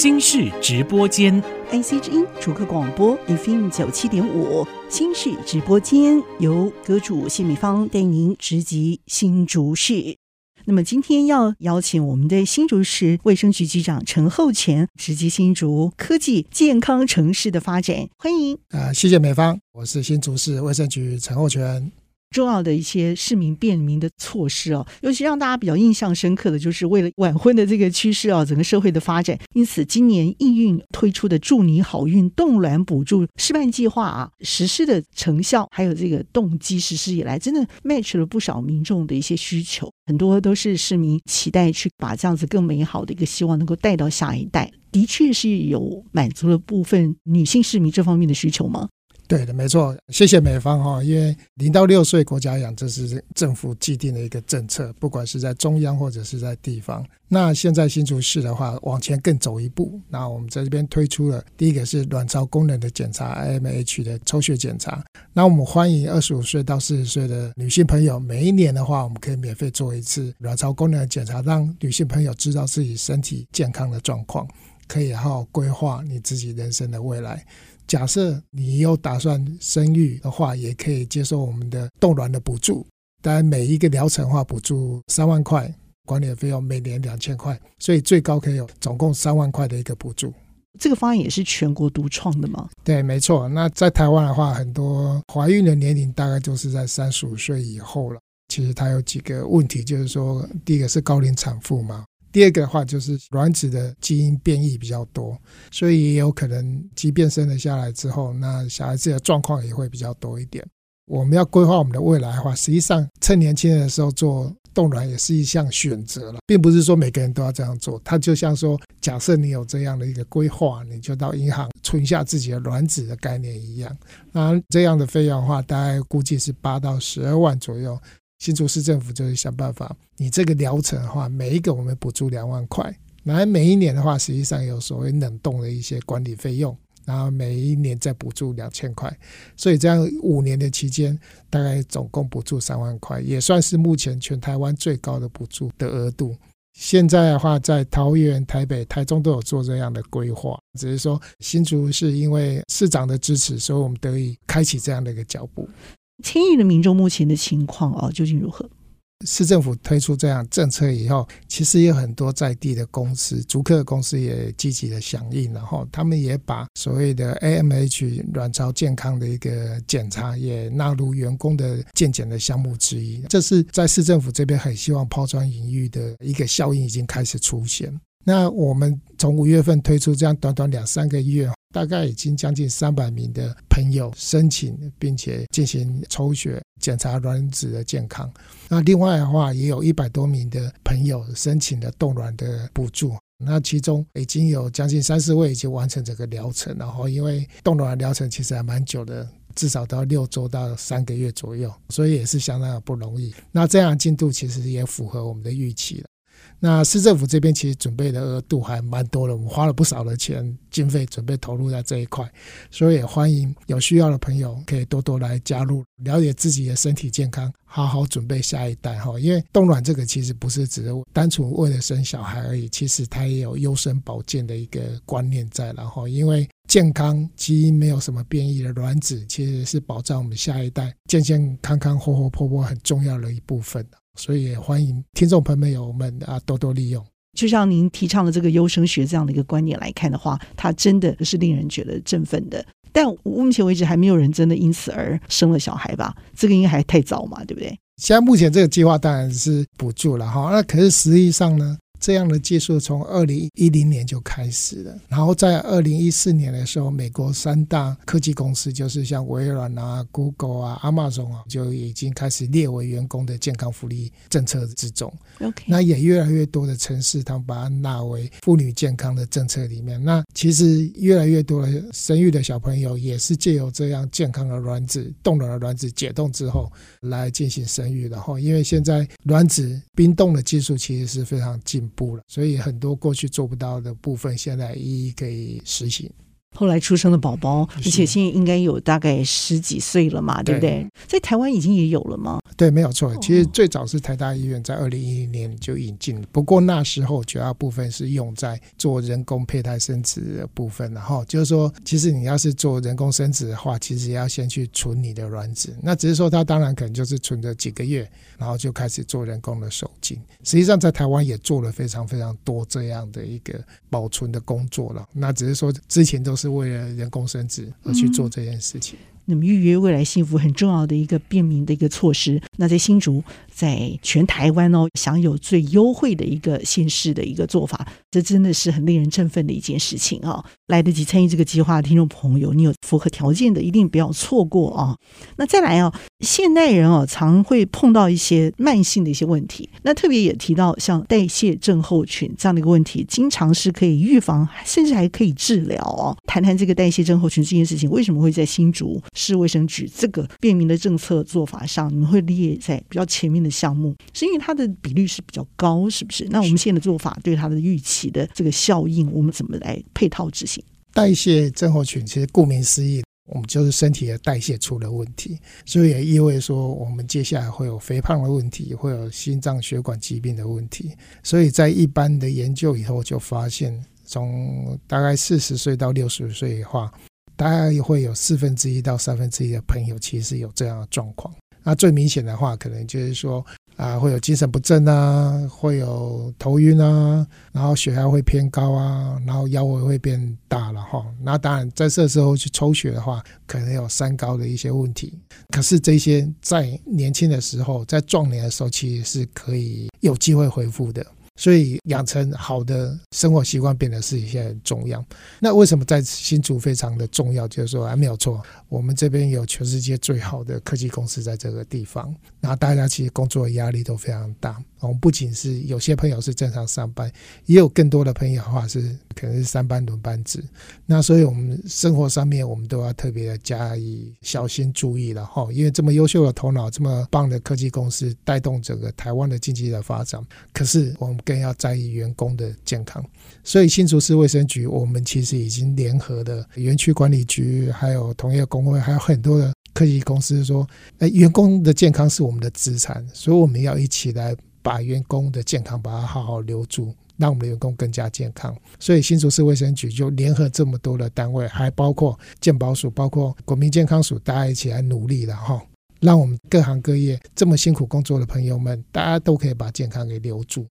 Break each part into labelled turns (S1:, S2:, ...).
S1: 新式直播间
S2: ，IC 之音主客广播 FM 九七点五，新式直播间由歌主谢美芳带您直击新竹市。那么今天要邀请我们的新竹市卫生局局长陈厚全直击新竹科技健康城市的发展，欢迎。
S3: 啊、呃，谢谢美芳，我是新竹市卫生局陈厚全。
S2: 重要的一些市民便民的措施哦，尤其让大家比较印象深刻的就是为了晚婚的这个趋势啊，整个社会的发展。因此，今年应运推出的“祝你好运”冻卵补助示范计划啊，实施的成效还有这个动机实施以来，真的 match 了不少民众的一些需求。很多都是市民期待去把这样子更美好的一个希望能够带到下一代，的确是有满足了部分女性市民这方面的需求吗？
S3: 对的，没错，谢谢美方哈。因为零到六岁国家养，这是政府既定的一个政策，不管是在中央或者是在地方。那现在新竹市的话，往前更走一步，那我们在这边推出了第一个是卵巢功能的检查，IMH 的抽血检查。那我们欢迎二十五岁到四十岁的女性朋友，每一年的话，我们可以免费做一次卵巢功能的检查，让女性朋友知道自己身体健康的状况，可以好好规划你自己人生的未来。假设你有打算生育的话，也可以接受我们的冻卵的补助。当然，每一个疗程的话，补助三万块，管理的费用每年两千块，所以最高可以有总共三万块的一个补助。
S2: 这个方案也是全国独创的吗？
S3: 对，没错。那在台湾的话，很多怀孕的年龄大概就是在三十五岁以后了。其实它有几个问题，就是说，第一个是高龄产妇嘛。第二个的话就是卵子的基因变异比较多，所以也有可能即便生了下来之后，那小孩子的状况也会比较多一点。我们要规划我们的未来的话，实际上趁年轻的时候做冻卵也是一项选择了，并不是说每个人都要这样做。它就像说，假设你有这样的一个规划，你就到银行存下自己的卵子的概念一样。那这样的费用的话，大概估计是八到十二万左右。新竹市政府就是想办法，你这个疗程的话，每一个我们补助两万块，然后每一年的话，实际上有所谓冷冻的一些管理费用，然后每一年再补助两千块，所以这样五年的期间，大概总共补助三万块，也算是目前全台湾最高的补助的额度。现在的话，在桃园、台北、台中都有做这样的规划，只是说新竹是因为市长的支持，所以我们得以开启这样的一个脚步。
S2: 千亿的民众目前的情况啊，究竟如何？
S3: 市政府推出这样政策以后，其实有很多在地的公司、竹客公司也积极的响应，然后他们也把所谓的 AMH 卵巢健康的一个检查也纳入员工的健检的项目之一。这是在市政府这边很希望抛砖引玉的一个效应已经开始出现。那我们从五月份推出这样短短两三个月，大概已经将近三百名的朋友申请，并且进行抽血检查卵子的健康。那另外的话，也有一百多名的朋友申请了冻卵的补助。那其中已经有将近三十位已经完成这个疗程，然后因为冻卵疗程其实还蛮久的，至少到六周到三个月左右，所以也是相当的不容易。那这样进度其实也符合我们的预期了。那市政府这边其实准备的额度还蛮多的，我们花了不少的钱经费准备投入在这一块，所以也欢迎有需要的朋友可以多多来加入，了解自己的身体健康，好好准备下一代哈。因为冻卵这个其实不是只是单纯为了生小孩而已，其实它也有优生保健的一个观念在，然后因为健康基因没有什么变异的卵子，其实是保障我们下一代健健康康、活活泼泼很重要的一部分。所以也欢迎听众朋友们啊多多利用。
S2: 就像您提倡的这个优生学这样的一个观念来看的话，它真的是令人觉得振奋的。但目前为止还没有人真的因此而生了小孩吧？这个应该还太早嘛，对不对？
S3: 现在目前这个计划当然是补助了哈，那可是实际上呢？这样的技术从二零一零年就开始了，然后在二零一四年的时候，美国三大科技公司，就是像微软啊、Google 啊、Amazon 啊，就已经开始列为员工的健康福利政策之中。
S2: OK，
S3: 那也越来越多的城市，他们把它纳为妇女健康的政策里面。那其实越来越多的生育的小朋友，也是借由这样健康的卵子、冻卵的卵子解冻之后来进行生育。然后，因为现在卵子冰冻的技术其实是非常进步了，所以很多过去做不到的部分，现在一一可以实行。
S2: 后来出生的宝宝，而且现在应该有大概十几岁了嘛，对不对？对，在台湾已经也有了吗？
S3: 对，没有错。其实最早是台大医院在二零一零年就引进，不过那时候主要部分是用在做人工胚胎生殖的部分。然后就是说，其实你要是做人工生殖的话，其实要先去存你的卵子。那只是说，它当然可能就是存着几个月，然后就开始做人工的受精。实际上，在台湾也做了非常非常多这样的一个保存的工作了。那只是说，之前都是为了人工生殖而去做这件事情。嗯那么预约未来幸福很重要的一个便民的一个措施。那在新竹，在全台湾哦，享有最优惠的一个县市的一个做法，这真的是很令人振奋的一件事情啊！来得及参与这个计划的听众朋友，你有符合条件的，一定不要错过啊！那再来啊，现代人哦，常会碰到一些慢性的一些问题。那特别也提到像代谢症候群这样的一个问题，经常是可以预防，甚至还可以治疗哦。谈谈这个代谢症候群这件事情，为什么会在新竹？市卫生局这个便民的政策做法上，你们会列在比较前面的项目，是因为它的比率是比较高，是不是？那我们现在的做法对它的预期的这个效应，我们怎么来配套执行？代谢症候群其实顾名思义，我们就是身体的代谢出了问题，所以也意味说，我们接下来会有肥胖的问题，会有心脏血管疾病的问题。所以在一般的研究以后就发现，从大概四十岁到六十岁的话。大概也会有四分之一到三分之一的朋友其实有这样的状况。那最明显的话，可能就是说啊，会有精神不振啊，会有头晕啊，然后血压会偏高啊，然后腰围会变大了哈。那当然，在这时候去抽血的话，可能有三高的一些问题。可是这些在年轻的时候，在壮年的时候，其实是可以有机会恢复的。所以养成好的生活习惯变得是一些很重要。那为什么在新竹非常的重要？就是说还没有错，我们这边有全世界最好的科技公司在这个地方，然后大家其实工作的压力都非常大。我们不仅是有些朋友是正常上班，也有更多的朋友的话是可能是三班轮班制。那所以我们生活上面我们都要特别的加以小心注意了哈。因为这么优秀的头脑，这么棒的科技公司带动整个台湾的经济的发展，可是我们更要在意员工的健康。所以新竹市卫生局，我们其实已经联合的园区管理局，还有同业工会，还有很多的科技公司说，哎，员工的健康是我们的资产，所以我们要一起来。把员工的健康把它好好留住，让我们的员工更加健康。所以新竹市卫生局就联合这么多的单位，还包括健保署、包括国民健康署，大家一起来努力了哈，让我们各行各业这么辛苦工作的朋友们，大家都可以把健康给留住。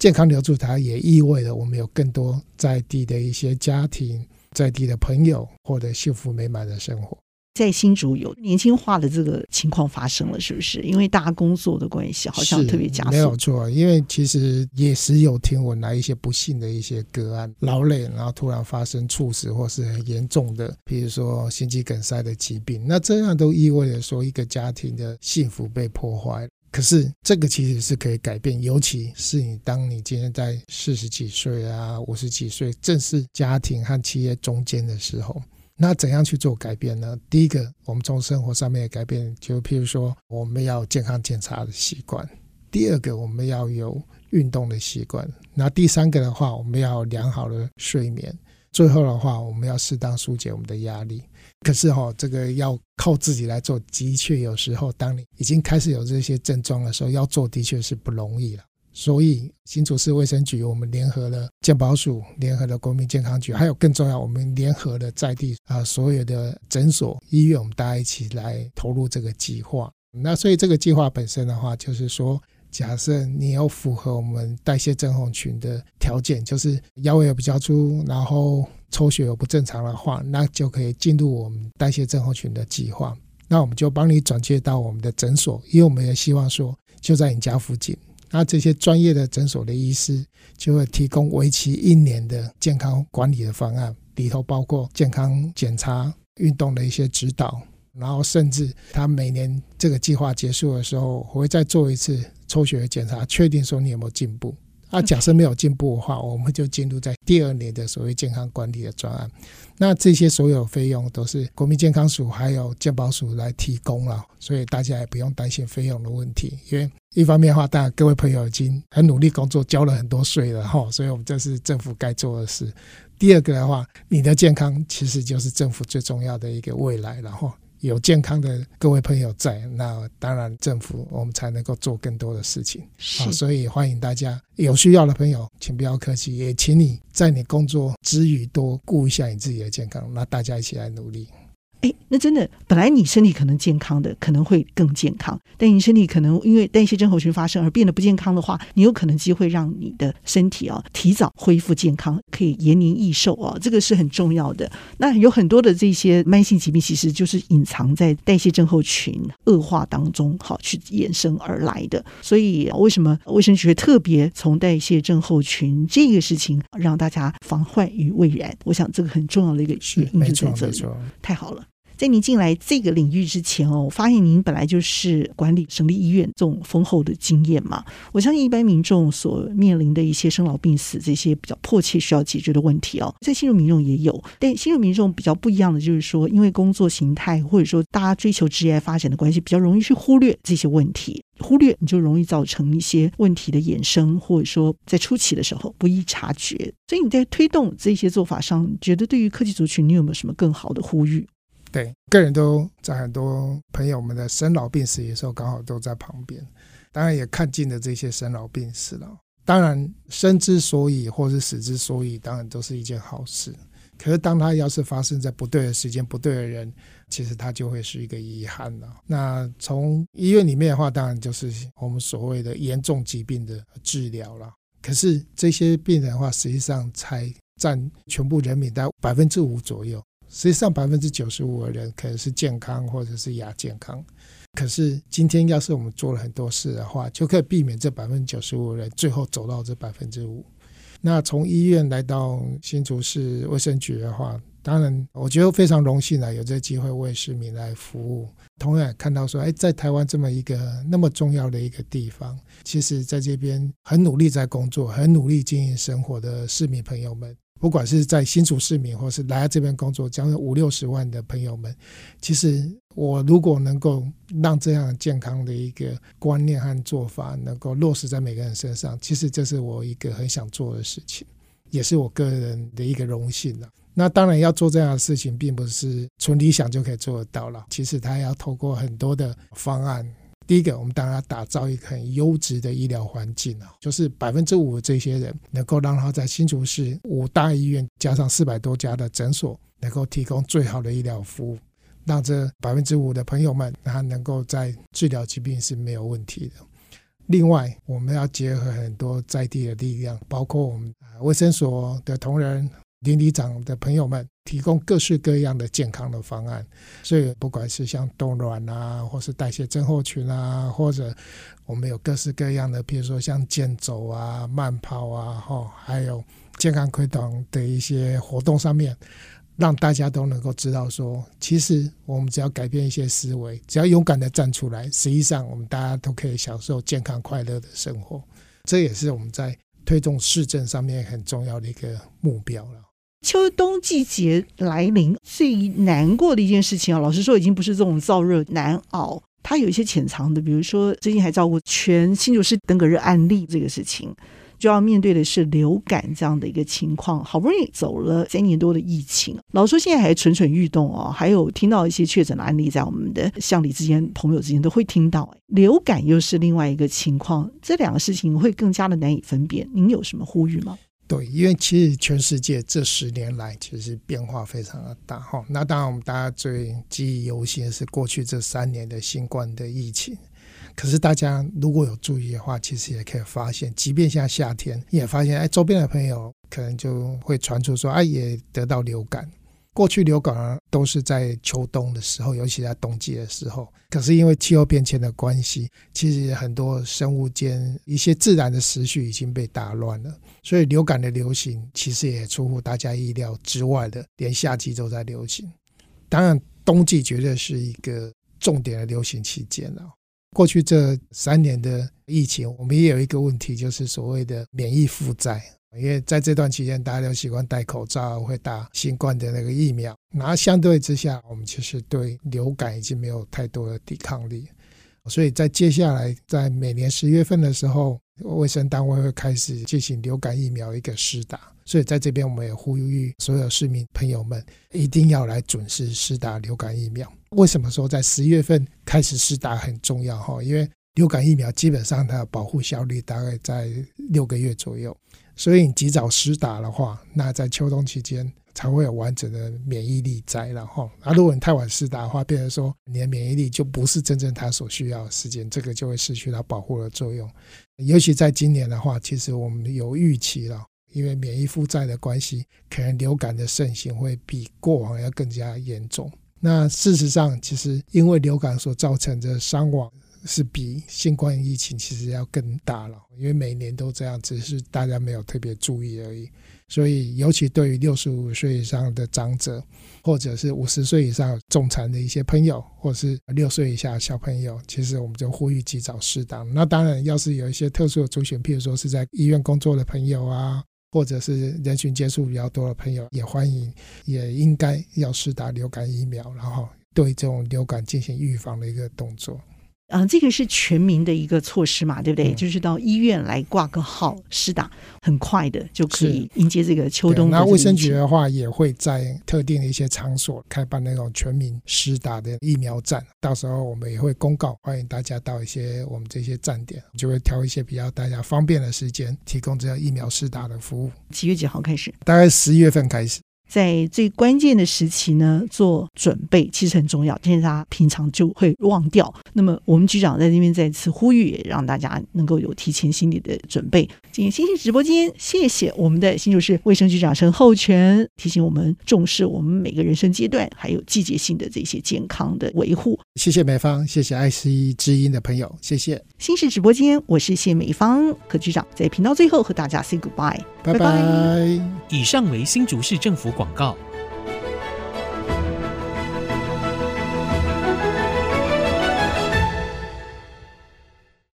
S3: 健康留住他，也意味着我们有更多在地的一些家庭、在地的朋友，获得幸福美满的生活。
S2: 在新竹有年轻化的这个情况发生了，是不是？因为大家工作的关系，好像特别加速。
S3: 没有错，因为其实也时有听闻来一些不幸的一些个案，劳累然后突然发生猝死或是很严重的，比如说心肌梗塞的疾病，那这样都意味着说一个家庭的幸福被破坏。可是这个其实是可以改变，尤其是你当你今天在四十几岁啊、五十几岁，正是家庭和企业中间的时候。那怎样去做改变呢？第一个，我们从生活上面的改变，就譬如说，我们要健康检查的习惯；第二个，我们要有运动的习惯；那第三个的话，我们要良好的睡眠；最后的话，我们要适当疏解我们的压力。可是哈，这个要靠自己来做，的确有时候，当你已经开始有这些症状的时候，要做的确是不容易了。所以，新竹市卫生局，我们联合了健保署，联合了国民健康局，还有更重要，我们联合了在地啊所有的诊所、医院，我们大家一起来投入这个计划。那所以这个计划本身的话，就是说，假设你有符合我们代谢症候群的条件，就是腰围有比较粗，然后抽血有不正常的话，那就可以进入我们代谢症候群的计划。那我们就帮你转接到我们的诊所，因为我们也希望说，就在你家附近。那这些专业的诊所的医师就会提供为期一年的健康管理的方案，里头包括健康检查、运动的一些指导，然后甚至他每年这个计划结束的时候，我会再做一次抽血的检查，确定说你有没有进步。啊，假设没有进步的话，我们就进入在第二年的所谓健康管理的专案。那这些所有费用都是国民健康署还有健保署来提供了，所以大家也不用担心费用的问题。因为一方面的话，大家各位朋友已经很努力工作，交了很多税了哈，所以我们这是政府该做的事。第二个的话，你的健康其实就是政府最重要的一个未来，然后。有健康的各位朋友在，那当然政府我们才能够做更多的事情。好是，所以欢迎大家有需要的朋友，请不要客气，也请你在你工作之余多顾一下你自己的健康。那大家一起来努力。
S2: 哎，那真的，本来你身体可能健康的，可能会更健康。但你身体可能因为代谢症候群发生而变得不健康的话，你有可能机会让你的身体啊提早恢复健康，可以延年益寿啊，这个是很重要的。那有很多的这些慢性疾病，其实就是隐藏在代谢症候群恶化当中，好去衍生而来的。所以为什么卫生局特别从代谢症候群这个事情让大家防患于未然？我想这个很重要的一个原因就在这里。太好了。在您进来这个领域之前哦，我发现您本来就是管理省立医院这种丰厚的经验嘛。我相信一般民众所面临的一些生老病死这些比较迫切需要解决的问题哦，在新入民众也有。但新入民众比较不一样的就是说，因为工作形态或者说大家追求职业发展的关系，比较容易去忽略这些问题，忽略你就容易造成一些问题的衍生，或者说在初期的时候不易察觉。所以你在推动这些做法上，觉得对于科技族群，你有没有什么更好的呼吁？
S3: 对，个人都在很多朋友们的生老病死的时候，刚好都在旁边，当然也看尽了这些生老病死了。当然，生之所以或是死之所以，当然都是一件好事。可是，当它要是发生在不对的时间、不对的人，其实它就会是一个遗憾了。那从医院里面的话，当然就是我们所谓的严重疾病的治疗了。可是这些病人的话，实际上才占全部人民的百分之五左右。实际上，百分之九十五的人可能是健康或者是亚健康。可是今天，要是我们做了很多事的话，就可以避免这百分之九十五的人最后走到这百分之五。那从医院来到新竹市卫生局的话，当然我觉得非常荣幸啊，有这个机会为市民来服务。同样看到说，哎，在台湾这么一个那么重要的一个地方，其实在这边很努力在工作、很努力经营生活的市民朋友们。不管是在新竹市民，或是来这边工作，将近五六十万的朋友们，其实我如果能够让这样健康的一个观念和做法能够落实在每个人身上，其实这是我一个很想做的事情，也是我个人的一个荣幸了。那当然要做这样的事情，并不是纯理想就可以做得到了，其实他要透过很多的方案。第一个，我们当然要打造一个很优质的医疗环境啊，就是百分之五的这些人能够让他在新竹市五大医院加上四百多家的诊所，能够提供最好的医疗服务，让这百分之五的朋友们他能够在治疗疾病是没有问题的。另外，我们要结合很多在地的力量，包括我们卫生所的同仁。邻里长的朋友们提供各式各样的健康的方案，所以不管是像冻卵啊，或是代谢症候群啊，或者我们有各式各样的，比如说像健走啊、慢跑啊，哈，还有健康推广的一些活动上面，让大家都能够知道说，其实我们只要改变一些思维，只要勇敢的站出来，实际上我们大家都可以享受健康快乐的生活。这也是我们在推动市政上面很重要的一个目标了。
S2: 秋冬季节来临，最难过的一件事情啊，老实说，已经不是这种燥热难熬，它有一些潜藏的，比如说最近还照顾全新竹市登革热案例这个事情，就要面对的是流感这样的一个情况。好不容易走了三年多的疫情，老说现在还蠢蠢欲动哦，还有听到一些确诊的案例，在我们的乡里之间、朋友之间都会听到。流感又是另外一个情况，这两个事情会更加的难以分辨。您有什么呼吁吗？
S3: 对，因为其实全世界这十年来其实变化非常的大哈。那当然，我们大家最记忆犹新是过去这三年的新冠的疫情。可是大家如果有注意的话，其实也可以发现，即便像夏天，也发现哎，周边的朋友可能就会传出说，哎，也得到流感。过去流感都是在秋冬的时候，尤其在冬季的时候。可是因为气候变迁的关系，其实很多生物间一些自然的时序已经被打乱了，所以流感的流行其实也出乎大家意料之外的，连夏季都在流行。当然，冬季绝对是一个重点的流行期间了。过去这三年的疫情，我们也有一个问题，就是所谓的免疫负债。因为在这段期间，大家都习惯戴口罩，会打新冠的那个疫苗，那相对之下，我们其实对流感已经没有太多的抵抗力。所以在接下来，在每年十月份的时候，卫生单位会开始进行流感疫苗一个施打。所以在这边，我们也呼吁所有市民朋友们，一定要来准时施打流感疫苗。为什么说在十月份开始施打很重要？哈，因为流感疫苗基本上它的保护效率大概在六个月左右，所以你及早施打的话，那在秋冬期间。才会有完整的免疫力在，然后，啊，如果你太晚施打的话，变成说你的免疫力就不是真正它所需要的时间，这个就会失去它保护的作用。尤其在今年的话，其实我们有预期了，因为免疫负债的关系，可能流感的盛行会比过往要更加严重。那事实上，其实因为流感所造成的伤亡是比新冠疫情其实要更大了，因为每年都这样，只是大家没有特别注意而已。所以，尤其对于六十五岁以上的长者，或者是五十岁以上重残的一些朋友，或者是六岁以下小朋友，其实我们就呼吁及早适当。那当然，要是有一些特殊的族群，譬如说是在医院工作的朋友啊，或者是人群接触比较多的朋友，也欢迎，也应该要施打流感疫苗，然后对这种流感进行预防的一个动作。
S2: 嗯，这个是全民的一个措施嘛，对不对？
S3: 嗯、
S2: 就是到医院来挂个号，施打很快的就可以迎接这个秋冬的。
S3: 那卫生局的话也会在特定的一些场所开办那种全民施打的疫苗站，到时候我们也会公告，欢迎大家到一些我们这些站点，就会挑一些比较大家方便的时间，提供这样疫苗施打的服务。
S2: 几月几号开始？
S3: 大概十一月份开始。
S2: 在最关键的时期呢，做准备其实很重要，但是大家平常就会忘掉。那么我们局长在这边再次呼吁，也让大家能够有提前心理的准备。今天星星直播间，谢谢我们的新竹市卫生局长陈厚全提醒我们重视我们每个人生阶段还有季节性的这些健康的维护。
S3: 谢谢美方，谢谢爱惜知音的朋友，谢谢。
S2: 新市直播间，我是谢美芳，何局长在频道最后和大家 say goodbye，
S3: 拜拜。
S1: 以上为新竹市政府广告。